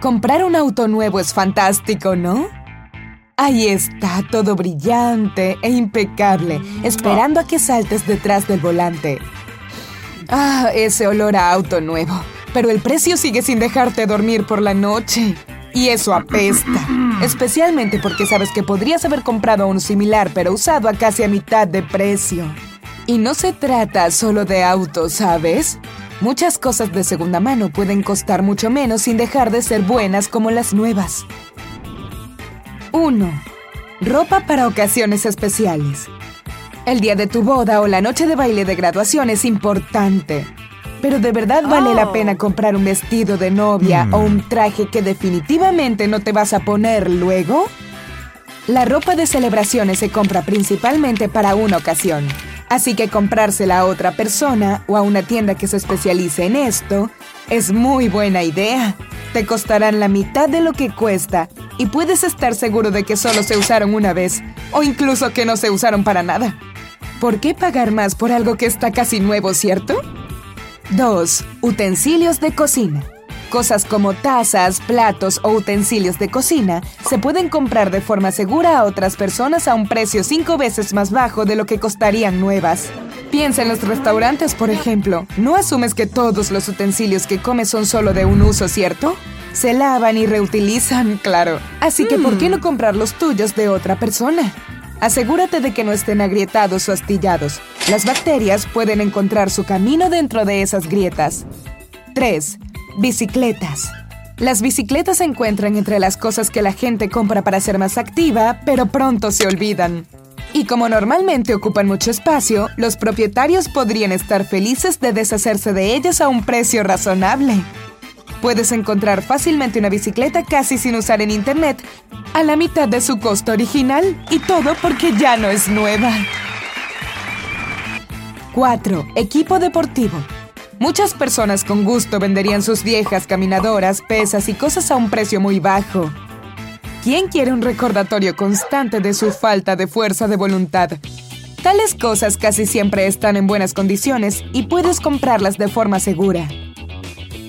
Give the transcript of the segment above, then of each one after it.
Comprar un auto nuevo es fantástico, ¿no? Ahí está, todo brillante e impecable, esperando a que saltes detrás del volante. Ah, ese olor a auto nuevo. Pero el precio sigue sin dejarte dormir por la noche. Y eso apesta. Especialmente porque sabes que podrías haber comprado un similar pero usado a casi a mitad de precio. Y no se trata solo de autos, ¿sabes? Muchas cosas de segunda mano pueden costar mucho menos sin dejar de ser buenas como las nuevas. 1. Ropa para ocasiones especiales. El día de tu boda o la noche de baile de graduación es importante. Pero de verdad vale la pena comprar un vestido de novia o un traje que definitivamente no te vas a poner luego. La ropa de celebraciones se compra principalmente para una ocasión. Así que comprársela a otra persona o a una tienda que se especialice en esto es muy buena idea. Te costarán la mitad de lo que cuesta y puedes estar seguro de que solo se usaron una vez o incluso que no se usaron para nada. ¿Por qué pagar más por algo que está casi nuevo, cierto? 2. Utensilios de cocina. Cosas como tazas, platos o utensilios de cocina se pueden comprar de forma segura a otras personas a un precio cinco veces más bajo de lo que costarían nuevas. Piensa en los restaurantes, por ejemplo. ¿No asumes que todos los utensilios que comes son solo de un uso, cierto? Se lavan y reutilizan, claro. Así que, ¿por qué no comprar los tuyos de otra persona? Asegúrate de que no estén agrietados o astillados. Las bacterias pueden encontrar su camino dentro de esas grietas. 3. Bicicletas. Las bicicletas se encuentran entre las cosas que la gente compra para ser más activa, pero pronto se olvidan. Y como normalmente ocupan mucho espacio, los propietarios podrían estar felices de deshacerse de ellas a un precio razonable. Puedes encontrar fácilmente una bicicleta casi sin usar en internet, a la mitad de su costo original, y todo porque ya no es nueva. 4. Equipo deportivo. Muchas personas con gusto venderían sus viejas caminadoras, pesas y cosas a un precio muy bajo. ¿Quién quiere un recordatorio constante de su falta de fuerza de voluntad? Tales cosas casi siempre están en buenas condiciones y puedes comprarlas de forma segura.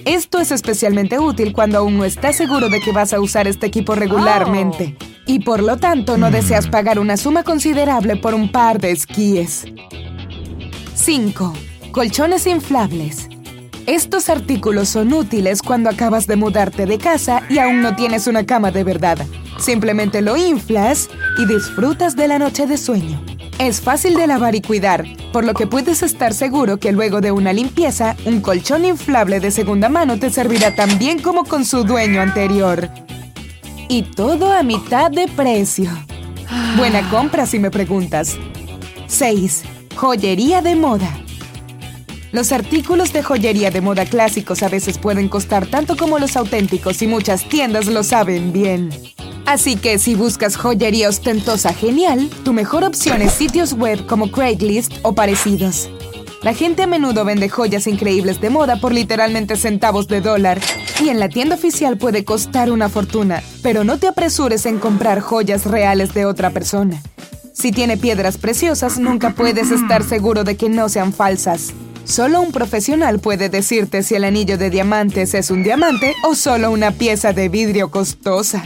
Esto es especialmente útil cuando aún no estás seguro de que vas a usar este equipo regularmente y por lo tanto no deseas pagar una suma considerable por un par de esquíes. 5. Colchones inflables. Estos artículos son útiles cuando acabas de mudarte de casa y aún no tienes una cama de verdad. Simplemente lo inflas y disfrutas de la noche de sueño. Es fácil de lavar y cuidar, por lo que puedes estar seguro que luego de una limpieza, un colchón inflable de segunda mano te servirá tan bien como con su dueño anterior. Y todo a mitad de precio. Buena compra si me preguntas. 6. Joyería de moda. Los artículos de joyería de moda clásicos a veces pueden costar tanto como los auténticos y muchas tiendas lo saben bien. Así que si buscas joyería ostentosa genial, tu mejor opción es sitios web como Craigslist o parecidos. La gente a menudo vende joyas increíbles de moda por literalmente centavos de dólar y en la tienda oficial puede costar una fortuna, pero no te apresures en comprar joyas reales de otra persona. Si tiene piedras preciosas, nunca puedes estar seguro de que no sean falsas. Solo un profesional puede decirte si el anillo de diamantes es un diamante o solo una pieza de vidrio costosa.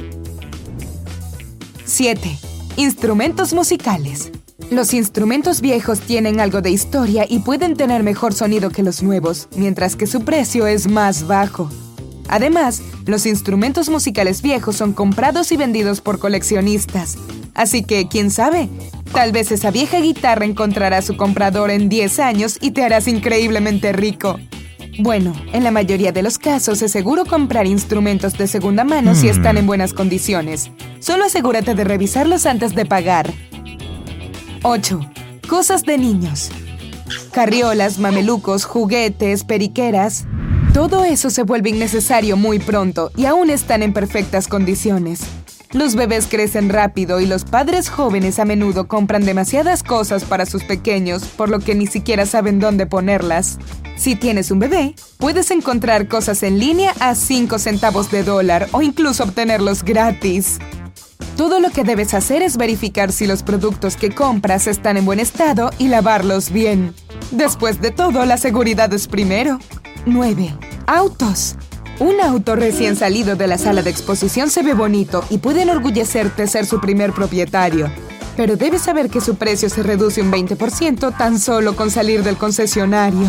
7. Instrumentos musicales. Los instrumentos viejos tienen algo de historia y pueden tener mejor sonido que los nuevos, mientras que su precio es más bajo. Además, los instrumentos musicales viejos son comprados y vendidos por coleccionistas. Así que, quién sabe, tal vez esa vieja guitarra encontrará a su comprador en 10 años y te harás increíblemente rico. Bueno, en la mayoría de los casos es seguro comprar instrumentos de segunda mano si están en buenas condiciones. Solo asegúrate de revisarlos antes de pagar. 8. Cosas de niños. Carriolas, mamelucos, juguetes, periqueras. Todo eso se vuelve innecesario muy pronto y aún están en perfectas condiciones. Los bebés crecen rápido y los padres jóvenes a menudo compran demasiadas cosas para sus pequeños, por lo que ni siquiera saben dónde ponerlas. Si tienes un bebé, puedes encontrar cosas en línea a 5 centavos de dólar o incluso obtenerlos gratis. Todo lo que debes hacer es verificar si los productos que compras están en buen estado y lavarlos bien. Después de todo, la seguridad es primero. 9. Autos. Un auto recién salido de la sala de exposición se ve bonito y puede enorgullecerte ser su primer propietario. Pero debes saber que su precio se reduce un 20% tan solo con salir del concesionario.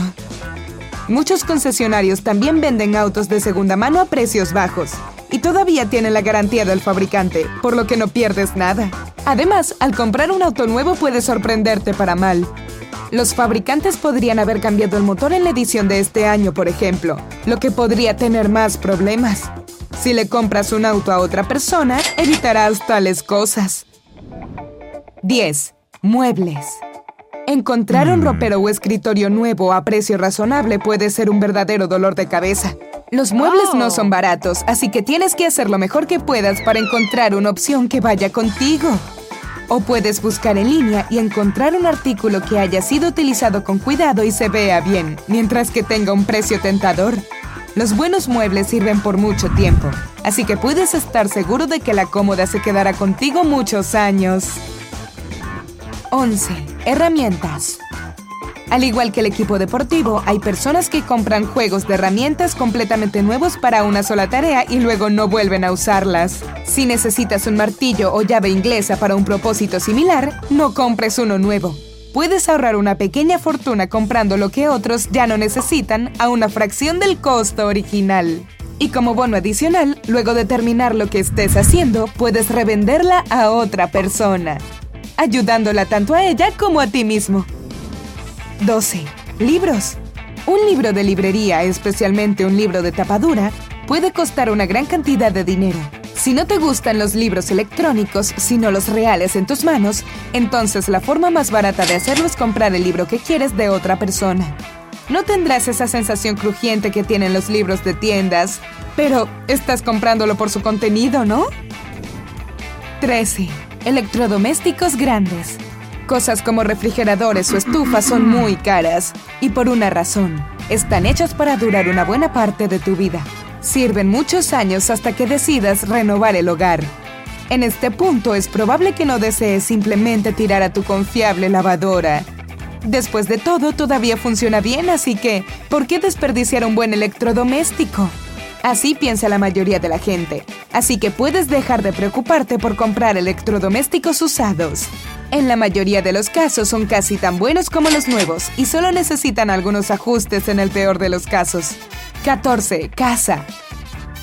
Muchos concesionarios también venden autos de segunda mano a precios bajos y todavía tienen la garantía del fabricante, por lo que no pierdes nada. Además, al comprar un auto nuevo puede sorprenderte para mal. Los fabricantes podrían haber cambiado el motor en la edición de este año, por ejemplo, lo que podría tener más problemas. Si le compras un auto a otra persona, evitarás tales cosas. 10. Muebles. Encontrar un mm. ropero o escritorio nuevo a precio razonable puede ser un verdadero dolor de cabeza. Los muebles no son oh. baratos, así que tienes que hacer lo mejor que puedas para encontrar una opción que vaya contigo. O puedes buscar en línea y encontrar un artículo que haya sido utilizado con cuidado y se vea bien, mientras que tenga un precio tentador. Los buenos muebles sirven por mucho tiempo, así que puedes estar seguro de que la cómoda se quedará contigo muchos años. 11. Herramientas. Al igual que el equipo deportivo, hay personas que compran juegos de herramientas completamente nuevos para una sola tarea y luego no vuelven a usarlas. Si necesitas un martillo o llave inglesa para un propósito similar, no compres uno nuevo. Puedes ahorrar una pequeña fortuna comprando lo que otros ya no necesitan a una fracción del costo original. Y como bono adicional, luego de terminar lo que estés haciendo, puedes revenderla a otra persona, ayudándola tanto a ella como a ti mismo. 12. Libros. Un libro de librería, especialmente un libro de tapadura, puede costar una gran cantidad de dinero. Si no te gustan los libros electrónicos, sino los reales en tus manos, entonces la forma más barata de hacerlo es comprar el libro que quieres de otra persona. No tendrás esa sensación crujiente que tienen los libros de tiendas, pero estás comprándolo por su contenido, ¿no? 13. Electrodomésticos grandes. Cosas como refrigeradores o estufas son muy caras, y por una razón. Están hechas para durar una buena parte de tu vida. Sirven muchos años hasta que decidas renovar el hogar. En este punto es probable que no desees simplemente tirar a tu confiable lavadora. Después de todo, todavía funciona bien, así que, ¿por qué desperdiciar un buen electrodoméstico? Así piensa la mayoría de la gente. Así que puedes dejar de preocuparte por comprar electrodomésticos usados. En la mayoría de los casos son casi tan buenos como los nuevos y solo necesitan algunos ajustes en el peor de los casos. 14. Casa.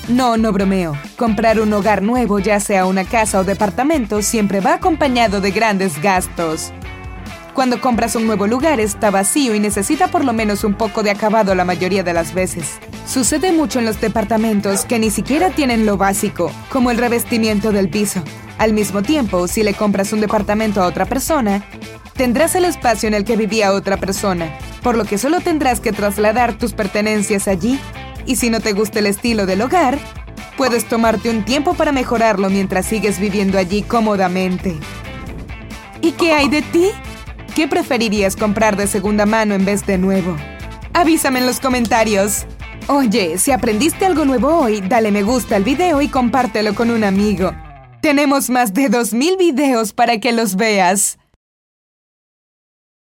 No, no bromeo. Comprar un hogar nuevo, ya sea una casa o departamento, siempre va acompañado de grandes gastos. Cuando compras un nuevo lugar está vacío y necesita por lo menos un poco de acabado la mayoría de las veces. Sucede mucho en los departamentos que ni siquiera tienen lo básico, como el revestimiento del piso. Al mismo tiempo, si le compras un departamento a otra persona, tendrás el espacio en el que vivía otra persona, por lo que solo tendrás que trasladar tus pertenencias allí. Y si no te gusta el estilo del hogar, puedes tomarte un tiempo para mejorarlo mientras sigues viviendo allí cómodamente. ¿Y qué hay de ti? ¿Qué preferirías comprar de segunda mano en vez de nuevo? Avísame en los comentarios. Oye, si aprendiste algo nuevo hoy, dale me gusta al video y compártelo con un amigo. Tenemos más de 2.000 videos para que los veas.